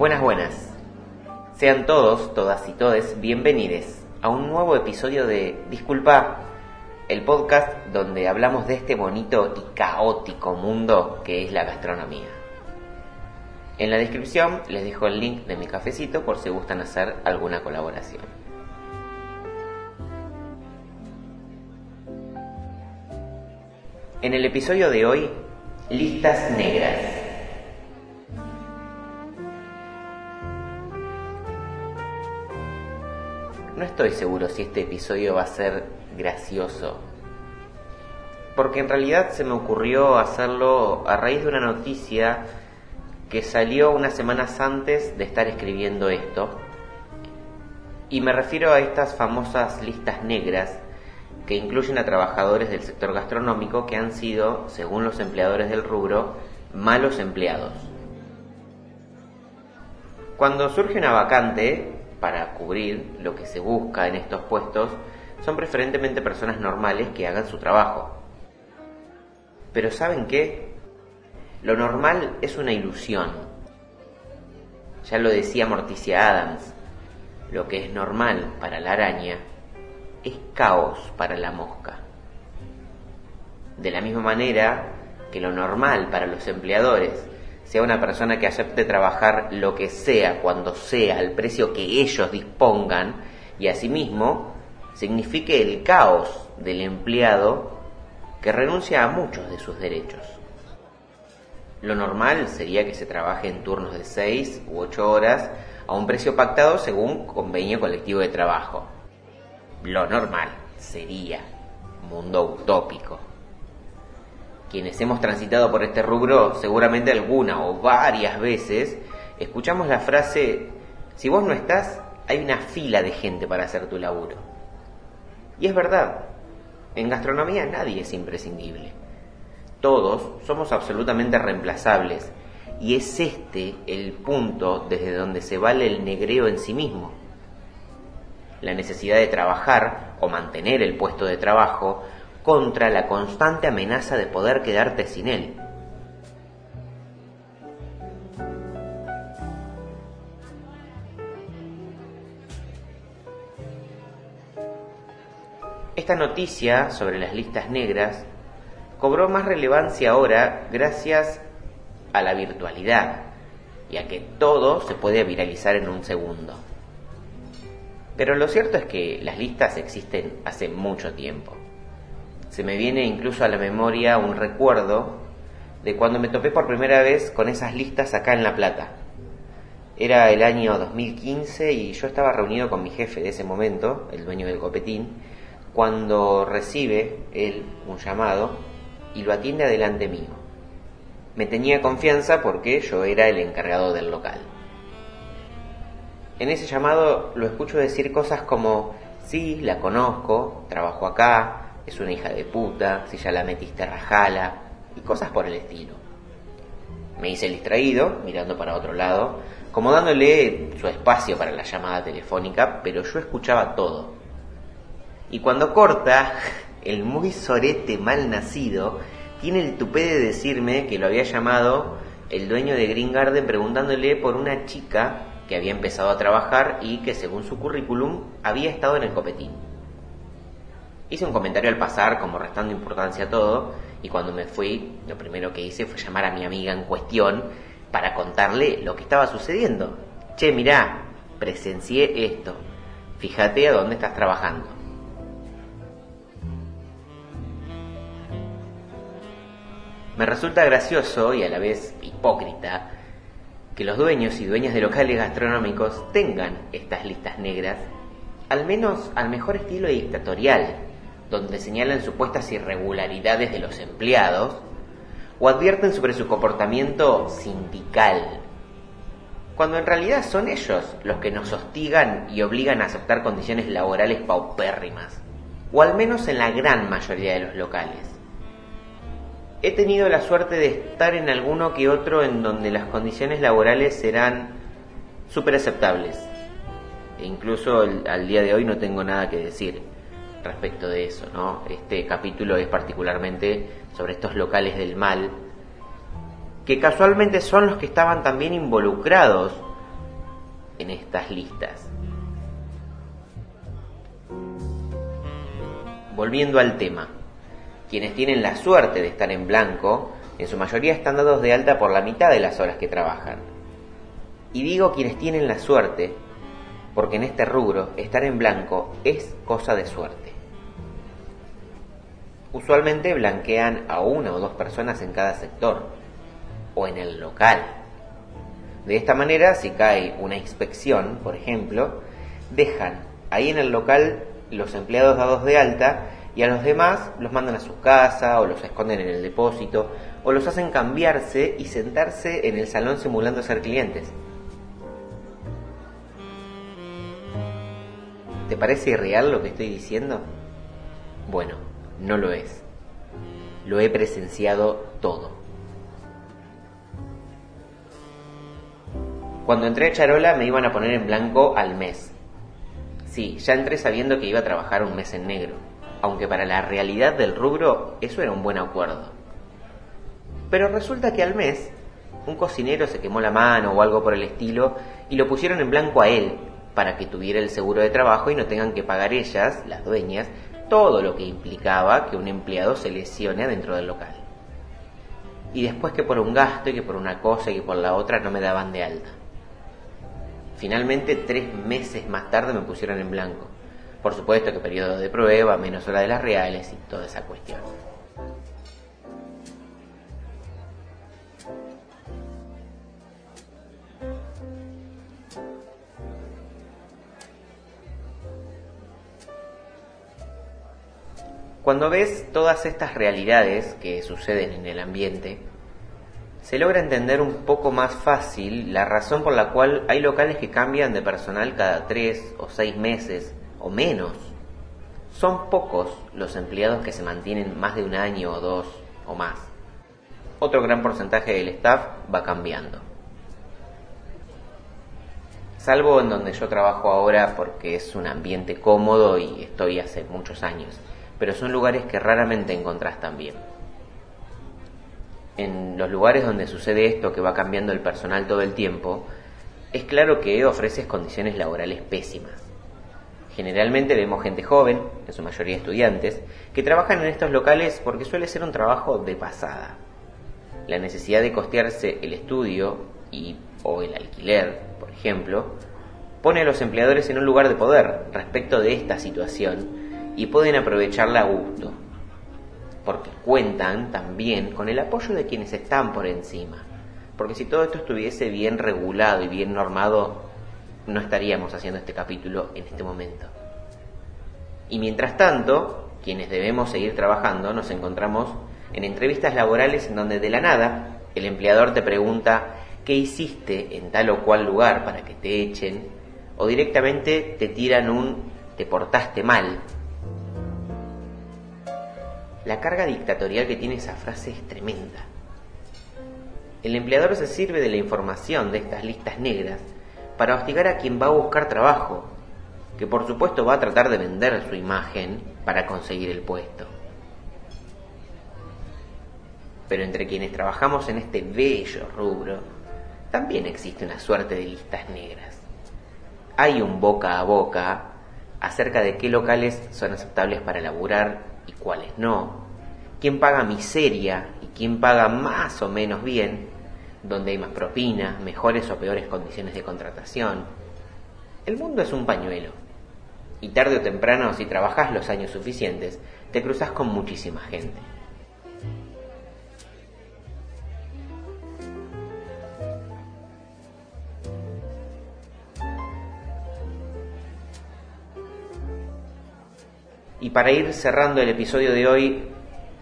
Buenas, buenas. Sean todos, todas y todes bienvenidos a un nuevo episodio de Disculpa, el podcast donde hablamos de este bonito y caótico mundo que es la gastronomía. En la descripción les dejo el link de mi cafecito por si gustan hacer alguna colaboración. En el episodio de hoy, listas negras. Estoy seguro si este episodio va a ser gracioso, porque en realidad se me ocurrió hacerlo a raíz de una noticia que salió unas semanas antes de estar escribiendo esto, y me refiero a estas famosas listas negras que incluyen a trabajadores del sector gastronómico que han sido, según los empleadores del rubro, malos empleados. Cuando surge una vacante para cubrir lo que se busca en estos puestos, son preferentemente personas normales que hagan su trabajo. Pero ¿saben qué? Lo normal es una ilusión. Ya lo decía Morticia Adams, lo que es normal para la araña es caos para la mosca. De la misma manera que lo normal para los empleadores sea una persona que acepte trabajar lo que sea, cuando sea, al precio que ellos dispongan, y asimismo signifique el caos del empleado que renuncia a muchos de sus derechos. Lo normal sería que se trabaje en turnos de 6 u 8 horas a un precio pactado según convenio colectivo de trabajo lo normal sería mundo utópico. Quienes hemos transitado por este rubro, seguramente alguna o varias veces, escuchamos la frase, si vos no estás, hay una fila de gente para hacer tu laburo. Y es verdad, en gastronomía nadie es imprescindible. Todos somos absolutamente reemplazables y es este el punto desde donde se vale el negreo en sí mismo la necesidad de trabajar o mantener el puesto de trabajo contra la constante amenaza de poder quedarte sin él. Esta noticia sobre las listas negras cobró más relevancia ahora gracias a la virtualidad y a que todo se puede viralizar en un segundo. Pero lo cierto es que las listas existen hace mucho tiempo. Se me viene incluso a la memoria un recuerdo de cuando me topé por primera vez con esas listas acá en La Plata. Era el año 2015 y yo estaba reunido con mi jefe de ese momento, el dueño del copetín, cuando recibe él un llamado y lo atiende adelante mío. Me tenía confianza porque yo era el encargado del local. En ese llamado lo escucho decir cosas como, sí, la conozco, trabajo acá, es una hija de puta, si ya la metiste rajala, y cosas por el estilo. Me hice distraído, mirando para otro lado, como dándole su espacio para la llamada telefónica, pero yo escuchaba todo. Y cuando corta, el muy sorete mal nacido tiene el tupé de decirme que lo había llamado el dueño de Green Garden preguntándole por una chica que había empezado a trabajar y que según su currículum había estado en el copetín. Hice un comentario al pasar como restando importancia a todo y cuando me fui lo primero que hice fue llamar a mi amiga en cuestión para contarle lo que estaba sucediendo. Che, mirá, presencié esto. Fíjate a dónde estás trabajando. Me resulta gracioso y a la vez hipócrita que los dueños y dueñas de locales gastronómicos tengan estas listas negras, al menos al mejor estilo dictatorial, donde señalan supuestas irregularidades de los empleados o advierten sobre su comportamiento sindical, cuando en realidad son ellos los que nos hostigan y obligan a aceptar condiciones laborales paupérrimas, o al menos en la gran mayoría de los locales. He tenido la suerte de estar en alguno que otro en donde las condiciones laborales serán súper aceptables. E incluso al día de hoy no tengo nada que decir respecto de eso, ¿no? Este capítulo es particularmente sobre estos locales del mal, que casualmente son los que estaban también involucrados en estas listas. Volviendo al tema, quienes tienen la suerte de estar en blanco, en su mayoría están dados de alta por la mitad de las horas que trabajan. Y digo quienes tienen la suerte, porque en este rubro estar en blanco es cosa de suerte. Usualmente blanquean a una o dos personas en cada sector o en el local. De esta manera, si cae una inspección, por ejemplo, dejan ahí en el local los empleados dados de alta y a los demás los mandan a su casa o los esconden en el depósito o los hacen cambiarse y sentarse en el salón simulando ser clientes. ¿Te parece irreal lo que estoy diciendo? Bueno, no lo es. Lo he presenciado todo. Cuando entré a Charola me iban a poner en blanco al mes. Sí, ya entré sabiendo que iba a trabajar un mes en negro, aunque para la realidad del rubro eso era un buen acuerdo. Pero resulta que al mes un cocinero se quemó la mano o algo por el estilo y lo pusieron en blanco a él para que tuviera el seguro de trabajo y no tengan que pagar ellas, las dueñas, todo lo que implicaba que un empleado se lesione adentro del local. Y después que por un gasto y que por una cosa y que por la otra no me daban de alta. Finalmente, tres meses más tarde me pusieron en blanco. Por supuesto que periodo de prueba, menos hora de las reales y toda esa cuestión. Cuando ves todas estas realidades que suceden en el ambiente, se logra entender un poco más fácil la razón por la cual hay locales que cambian de personal cada tres o seis meses o menos. Son pocos los empleados que se mantienen más de un año o dos o más. Otro gran porcentaje del staff va cambiando. Salvo en donde yo trabajo ahora porque es un ambiente cómodo y estoy hace muchos años pero son lugares que raramente encontrás también. En los lugares donde sucede esto, que va cambiando el personal todo el tiempo, es claro que ofreces condiciones laborales pésimas. Generalmente vemos gente joven, en su mayoría estudiantes, que trabajan en estos locales porque suele ser un trabajo de pasada. La necesidad de costearse el estudio y o el alquiler, por ejemplo, pone a los empleadores en un lugar de poder respecto de esta situación y pueden aprovecharla a gusto, porque cuentan también con el apoyo de quienes están por encima. Porque si todo esto estuviese bien regulado y bien normado, no estaríamos haciendo este capítulo en este momento. Y mientras tanto, quienes debemos seguir trabajando, nos encontramos en entrevistas laborales en donde de la nada el empleador te pregunta qué hiciste en tal o cual lugar para que te echen, o directamente te tiran un te portaste mal la carga dictatorial que tiene esa frase es tremenda. El empleador se sirve de la información de estas listas negras para hostigar a quien va a buscar trabajo, que por supuesto va a tratar de vender su imagen para conseguir el puesto. Pero entre quienes trabajamos en este bello rubro, también existe una suerte de listas negras. Hay un boca a boca acerca de qué locales son aceptables para laburar y cuáles no, quién paga miseria y quién paga más o menos bien, donde hay más propinas, mejores o peores condiciones de contratación. El mundo es un pañuelo y tarde o temprano, si trabajas los años suficientes, te cruzas con muchísima gente. Y para ir cerrando el episodio de hoy,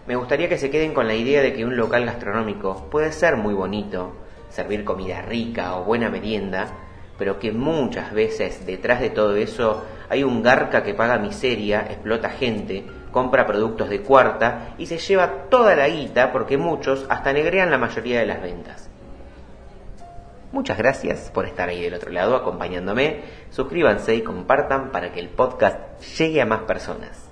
me gustaría que se queden con la idea de que un local gastronómico puede ser muy bonito, servir comida rica o buena merienda, pero que muchas veces detrás de todo eso hay un garca que paga miseria, explota gente, compra productos de cuarta y se lleva toda la guita porque muchos hasta negrean la mayoría de las ventas. Muchas gracias por estar ahí del otro lado acompañándome. Suscríbanse y compartan para que el podcast llegue a más personas.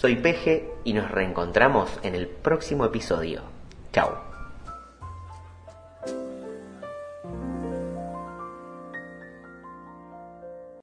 Soy Peje y nos reencontramos en el próximo episodio. Chao.